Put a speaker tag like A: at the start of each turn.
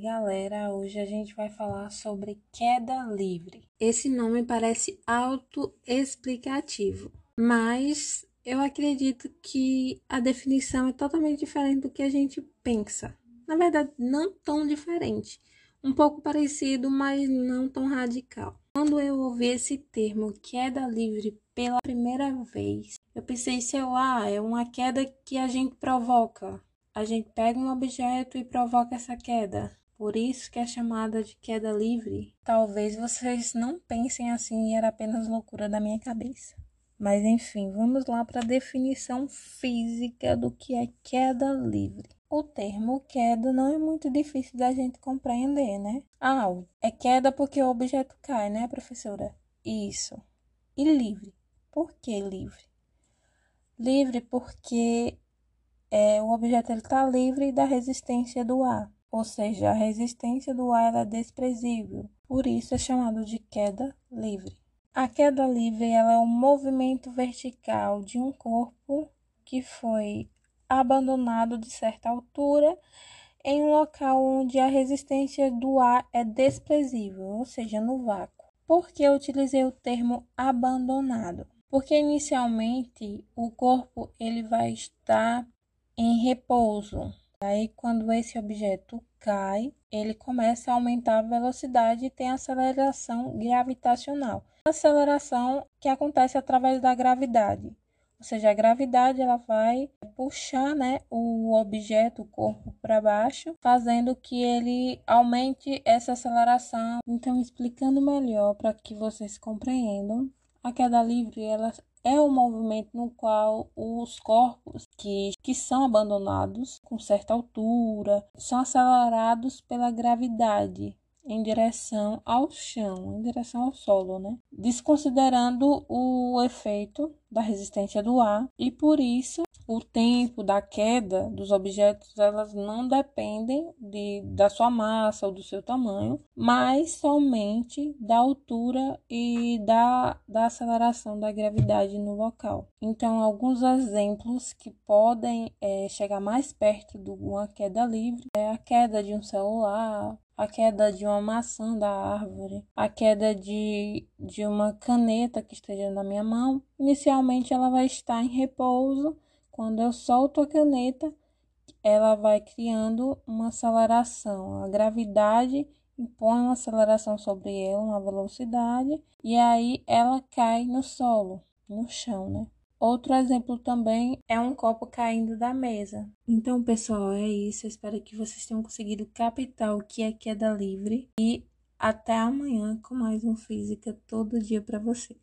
A: galera! Hoje a gente vai falar sobre queda livre. Esse nome parece autoexplicativo, mas eu acredito que a definição é totalmente diferente do que a gente pensa. Na verdade, não tão diferente. Um pouco parecido, mas não tão radical. Quando eu ouvi esse termo queda livre pela primeira vez, eu pensei, sei lá, é uma queda que a gente provoca a gente pega um objeto e provoca essa queda. Por isso que é chamada de queda livre. Talvez vocês não pensem assim e era apenas loucura da minha cabeça. Mas enfim, vamos lá para a definição física do que é queda livre. O termo queda não é muito difícil da gente compreender, né? Ah, é queda porque o objeto cai, né, professora? Isso. E livre? Por que livre? Livre porque é, o objeto está livre da resistência do ar, ou seja, a resistência do ar é desprezível, por isso é chamado de queda livre. A queda livre é um movimento vertical de um corpo que foi abandonado de certa altura em um local onde a resistência do ar é desprezível, ou seja, no vácuo. Por que eu utilizei o termo abandonado? Porque inicialmente o corpo ele vai estar em repouso. Aí, quando esse objeto cai, ele começa a aumentar a velocidade e tem aceleração gravitacional. Aceleração que acontece através da gravidade. Ou seja, a gravidade ela vai puxar né, o objeto, o corpo para baixo, fazendo que ele aumente essa aceleração. Então, explicando melhor para que vocês compreendam, a queda livre ela é um movimento no qual os corpos que, que são abandonados com certa altura são acelerados pela gravidade em direção ao chão, em direção ao solo, né? Desconsiderando o efeito da resistência do ar e por isso o tempo da queda dos objetos elas não dependem de, da sua massa ou do seu tamanho, mas somente da altura e da, da aceleração da gravidade no local. Então, alguns exemplos que podem é, chegar mais perto de uma queda livre é a queda de um celular, a queda de uma maçã da árvore, a queda de, de uma caneta que esteja na minha mão. Inicialmente, ela vai estar em repouso quando eu solto a caneta, ela vai criando uma aceleração. A gravidade impõe uma aceleração sobre ela, uma velocidade, e aí ela cai no solo, no chão, né? Outro exemplo também é um copo caindo da mesa. Então, pessoal, é isso. Eu espero que vocês tenham conseguido captar o que é queda livre. E até amanhã com mais um Física todo dia para vocês.